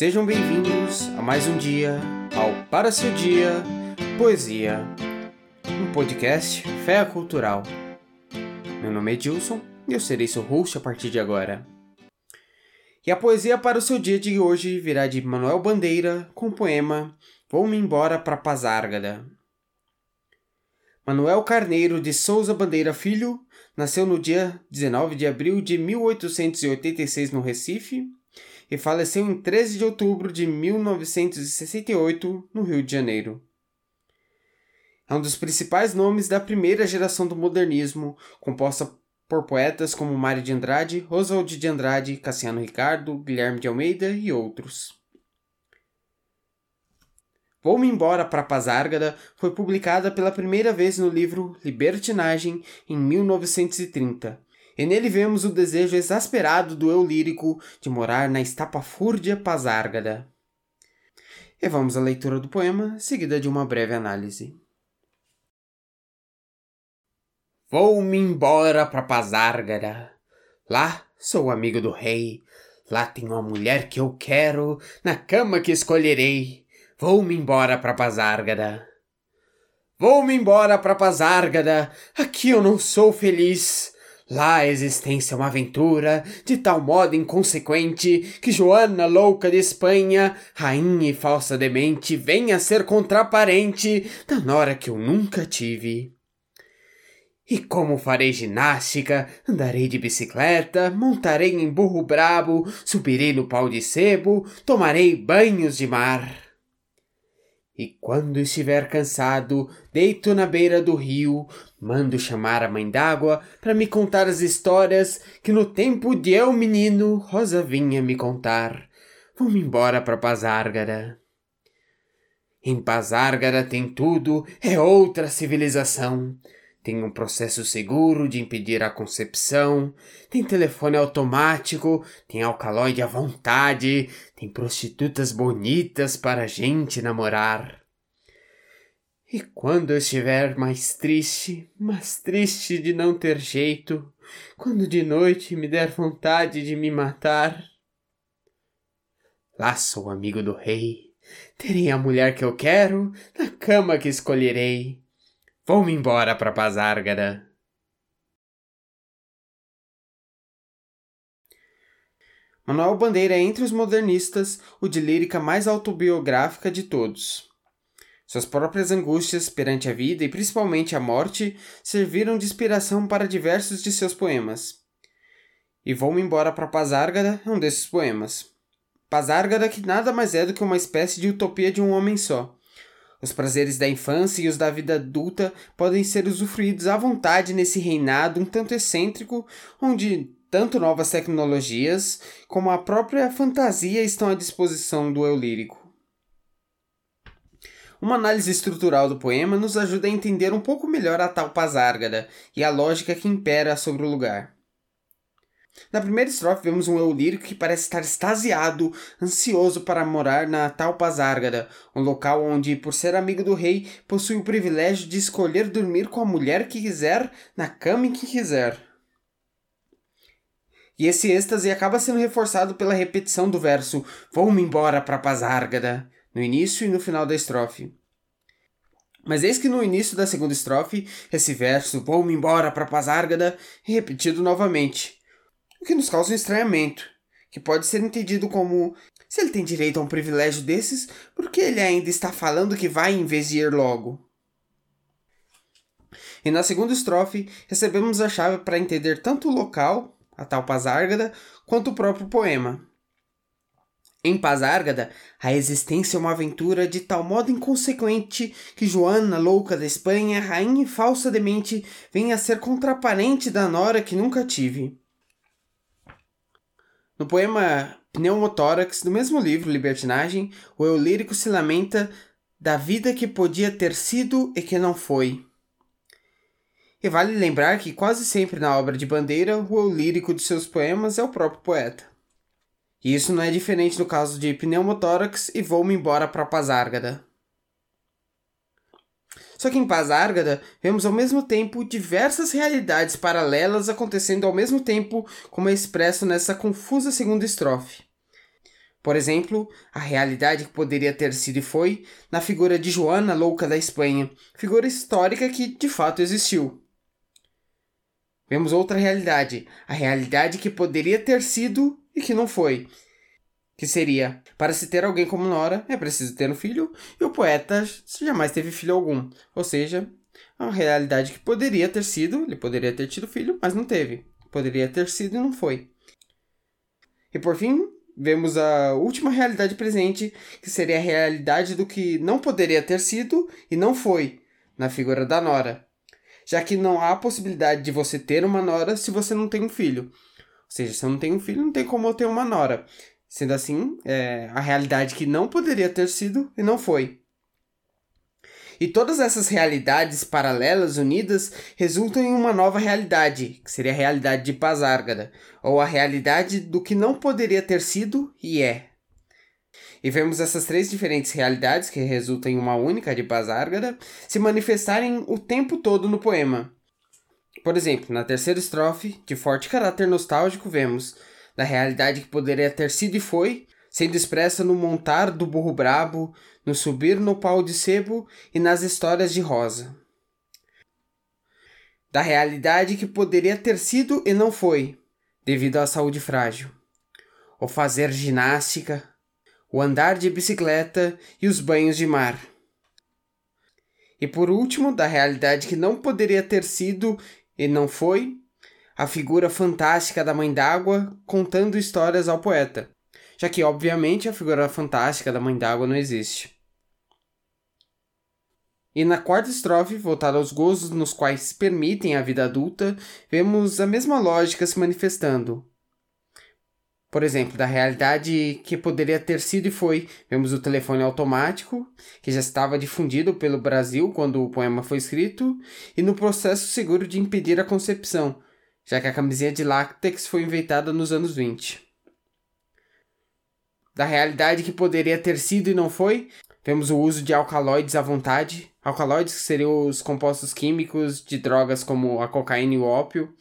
Sejam bem-vindos a mais um dia ao Para Seu Dia Poesia, um podcast Fé Cultural. Meu nome é Dilson e eu serei seu host a partir de agora. E a poesia para o seu dia de hoje virá de Manuel Bandeira com o poema Vou-me embora para Pazárgada. Manuel Carneiro de Souza Bandeira Filho nasceu no dia 19 de abril de 1886 no Recife e faleceu em 13 de outubro de 1968 no Rio de Janeiro. É um dos principais nomes da primeira geração do modernismo, composta por poetas como Mário de Andrade, Oswald de Andrade, Cassiano Ricardo, Guilherme de Almeida e outros. Vou-me embora para Pazárgada foi publicada pela primeira vez no livro Libertinagem em 1930. E nele vemos o desejo exasperado do eu lírico de morar na estapafúrdia Pazárgada. E vamos à leitura do poema, seguida de uma breve análise. Vou-me embora para Pazárgada. Lá sou amigo do rei. Lá tenho a mulher que eu quero, na cama que escolherei. Vou-me embora para Pazárgada. Vou-me embora para Pazárgada. Aqui eu não sou feliz. Lá a existência é uma aventura, de tal modo inconsequente, que Joana, louca de Espanha, rainha e falsa demente, venha a ser contraparente da nora que eu nunca tive. E como farei ginástica, andarei de bicicleta, montarei em burro brabo, subirei no pau de sebo, tomarei banhos de mar. E quando estiver cansado, deito na beira do rio, mando chamar a mãe d'água para me contar as histórias que no tempo de eu menino Rosa vinha me contar. Vou-me embora para Pazárgara. Em Pazárgara tem tudo, é outra civilização. Tem um processo seguro de impedir a concepção, tem telefone automático, tem alcaloide à vontade, tem prostitutas bonitas para a gente namorar. E quando eu estiver mais triste, mais triste de não ter jeito, quando de noite me der vontade de me matar, lá sou amigo do rei, terei a mulher que eu quero, na cama que escolherei. Vou-me embora para Pazárgada. Manuel Bandeira é entre os modernistas o de lírica mais autobiográfica de todos. Suas próprias angústias perante a vida e principalmente a morte serviram de inspiração para diversos de seus poemas. E Vou-me embora para Pazárgada é um desses poemas. Pazárgada que nada mais é do que uma espécie de utopia de um homem só os prazeres da infância e os da vida adulta podem ser usufruídos à vontade nesse reinado um tanto excêntrico, onde tanto novas tecnologias como a própria fantasia estão à disposição do eu lírico. Uma análise estrutural do poema nos ajuda a entender um pouco melhor a tal Pazárgada e a lógica que impera sobre o lugar. Na primeira estrofe vemos um eu lírico que parece estar extasiado, ansioso para morar na tal Pazárgada, um local onde, por ser amigo do rei, possui o privilégio de escolher dormir com a mulher que quiser, na cama em que quiser. E esse êxtase acaba sendo reforçado pela repetição do verso Vou-me embora para Pazárgada, no início e no final da estrofe. Mas eis que no início da segunda estrofe, esse verso Vou-me embora para Pazárgada é repetido novamente o que nos causa um estranhamento, que pode ser entendido como: se ele tem direito a um privilégio desses, por que ele ainda está falando que vai em vez de ir logo? E na segunda estrofe, recebemos a chave para entender tanto o local, a tal Pazárgada, quanto o próprio poema. Em Pazárgada, a existência é uma aventura de tal modo inconsequente que Joana, louca da Espanha, rainha e falsa demente, vem a ser contraparente da nora que nunca tive. No poema Pneumotórax, do mesmo livro, Libertinagem, o eu lírico se lamenta da vida que podia ter sido e que não foi. E vale lembrar que quase sempre na obra de Bandeira, o eu lírico de seus poemas é o próprio poeta. E isso não é diferente no caso de Pneumotórax e Vou-me embora para Pazárgada. Só que em Pazárgada vemos ao mesmo tempo diversas realidades paralelas acontecendo ao mesmo tempo, como é expresso nessa confusa segunda estrofe. Por exemplo, a realidade que poderia ter sido e foi na figura de Joana Louca da Espanha, figura histórica que de fato existiu. Vemos outra realidade, a realidade que poderia ter sido e que não foi. Que seria, para se ter alguém como Nora, é preciso ter um filho, e o poeta jamais teve filho algum. Ou seja, a realidade que poderia ter sido, ele poderia ter tido filho, mas não teve. Poderia ter sido e não foi. E por fim, vemos a última realidade presente, que seria a realidade do que não poderia ter sido e não foi, na figura da Nora. Já que não há possibilidade de você ter uma Nora se você não tem um filho. Ou seja, se eu não tenho um filho, não tem como eu ter uma Nora. Sendo assim, é a realidade que não poderia ter sido e não foi. E todas essas realidades paralelas unidas resultam em uma nova realidade, que seria a realidade de Pazárgada, ou a realidade do que não poderia ter sido e é. E vemos essas três diferentes realidades, que resultam em uma única de Pazárgada, se manifestarem o tempo todo no poema. Por exemplo, na terceira estrofe, de forte caráter nostálgico, vemos da realidade que poderia ter sido e foi, sendo expressa no montar do burro brabo, no subir no pau de sebo e nas histórias de Rosa. Da realidade que poderia ter sido e não foi, devido à saúde frágil. O fazer ginástica, o andar de bicicleta e os banhos de mar. E por último, da realidade que não poderia ter sido e não foi, a figura fantástica da Mãe d'Água contando histórias ao poeta, já que, obviamente, a figura fantástica da Mãe d'Água não existe. E na quarta estrofe, voltada aos gozos nos quais permitem a vida adulta, vemos a mesma lógica se manifestando. Por exemplo, da realidade que poderia ter sido e foi, vemos o telefone automático, que já estava difundido pelo Brasil quando o poema foi escrito, e no processo seguro de impedir a concepção, já que a camisinha de látex foi inventada nos anos 20. Da realidade que poderia ter sido e não foi, vemos o uso de alcaloides à vontade, alcaloides que seriam os compostos químicos de drogas como a cocaína e o ópio.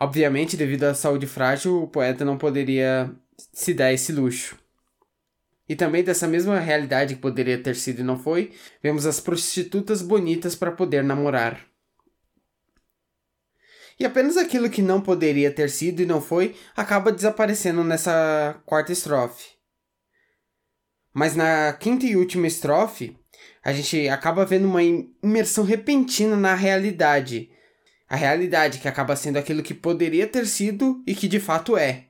Obviamente, devido à saúde frágil, o poeta não poderia se dar esse luxo. E também dessa mesma realidade que poderia ter sido e não foi, vemos as prostitutas bonitas para poder namorar. E apenas aquilo que não poderia ter sido e não foi acaba desaparecendo nessa quarta estrofe. Mas na quinta e última estrofe, a gente acaba vendo uma imersão repentina na realidade. A realidade que acaba sendo aquilo que poderia ter sido e que de fato é,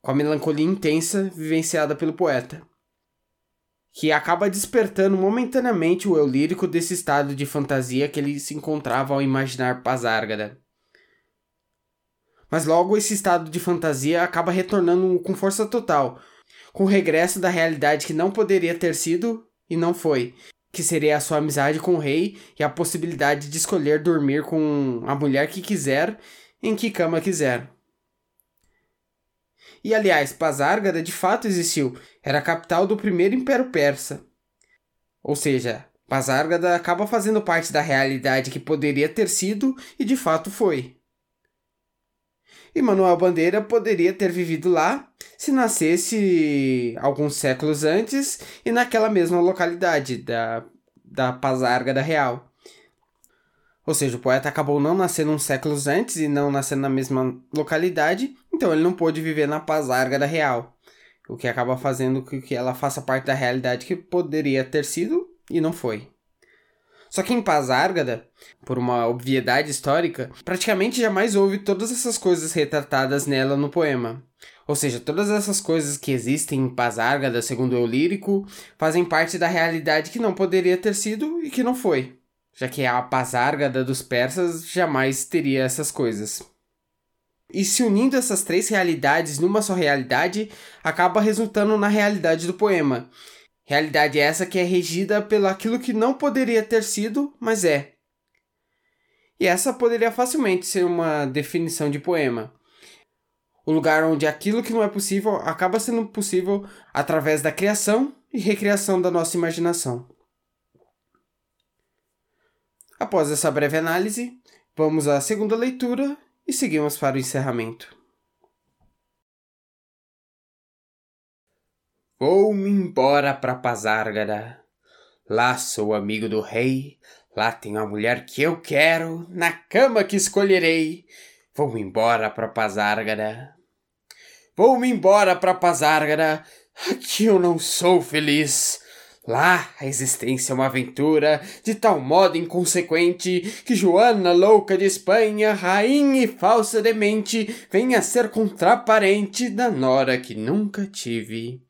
com a melancolia intensa vivenciada pelo poeta. Que acaba despertando momentaneamente o eu lírico desse estado de fantasia que ele se encontrava ao imaginar Pazárgada. Mas logo esse estado de fantasia acaba retornando com força total, com o regresso da realidade que não poderia ter sido e não foi, que seria a sua amizade com o rei e a possibilidade de escolher dormir com a mulher que quiser, em que cama quiser. E aliás, Pazárgada de fato existiu, era a capital do primeiro Império Persa. Ou seja, Pazárgada acaba fazendo parte da realidade que poderia ter sido e de fato foi e Manuel Bandeira poderia ter vivido lá se nascesse alguns séculos antes e naquela mesma localidade da, da Pazarga da Real. Ou seja, o poeta acabou não nascendo uns séculos antes e não nascendo na mesma localidade, então ele não pôde viver na Pazarga da Real, o que acaba fazendo com que ela faça parte da realidade que poderia ter sido e não foi. Só que em Pazárgada, por uma obviedade histórica, praticamente jamais houve todas essas coisas retratadas nela no poema. Ou seja, todas essas coisas que existem em Pazárgada, segundo o lírico, fazem parte da realidade que não poderia ter sido e que não foi, já que a Pazárgada dos persas jamais teria essas coisas. E se unindo essas três realidades numa só realidade, acaba resultando na realidade do poema, Realidade essa que é regida pelo aquilo que não poderia ter sido, mas é. E essa poderia facilmente ser uma definição de poema. O lugar onde aquilo que não é possível acaba sendo possível através da criação e recriação da nossa imaginação. Após essa breve análise, vamos à segunda leitura e seguimos para o encerramento. Vou-me embora pra Pazárgara. Lá sou amigo do rei, lá tenho a mulher que eu quero, na cama que escolherei. Vou-me embora pra Pazárgara. Vou-me embora pra Pazárgara, aqui eu não sou feliz. Lá a existência é uma aventura de tal modo inconsequente que Joana, louca de Espanha, rainha e falsa demente, vem a ser contraparente da nora que nunca tive.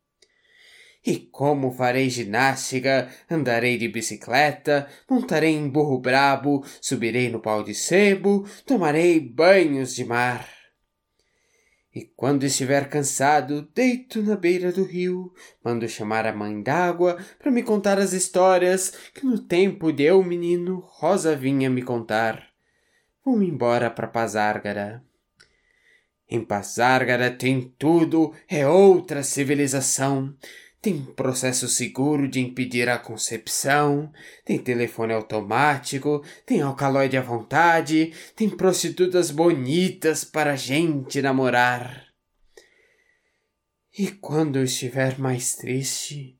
E como farei ginástica, andarei de bicicleta, montarei em burro brabo, subirei no pau de sebo, tomarei banhos de mar. E quando estiver cansado, deito na beira do rio, mando chamar a mãe d'água para me contar as histórias que no tempo de eu menino Rosa vinha me contar. Vou-me embora para Pazárgara. Em Pazárgara tem tudo, é outra civilização. Tem processo seguro de impedir a concepção, tem telefone automático, tem alcaloide à vontade, tem prostitutas bonitas para a gente namorar. E quando eu estiver mais triste,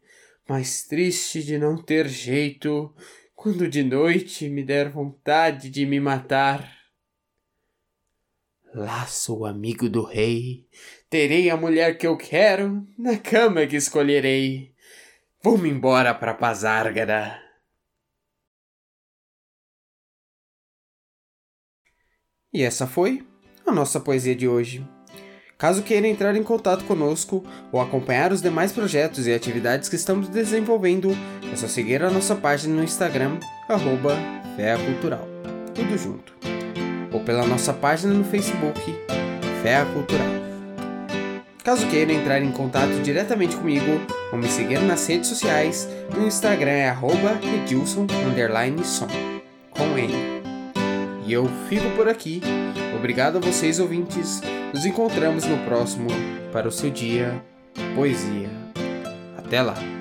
mais triste de não ter jeito, quando de noite me der vontade de me matar, Lá sou amigo do rei, terei a mulher que eu quero, na cama que escolherei. Vou-me embora para Pazárgara. E essa foi a nossa poesia de hoje. Caso queira entrar em contato conosco ou acompanhar os demais projetos e atividades que estamos desenvolvendo, é só seguir a nossa página no Instagram, arroba Cultural. Tudo junto ou pela nossa página no Facebook, Fé Cultural. Caso queira entrar em contato diretamente comigo ou me seguir nas redes sociais, no Instagram é edilson, com N. E eu fico por aqui. Obrigado a vocês ouvintes. Nos encontramos no próximo para o seu dia poesia. Até lá!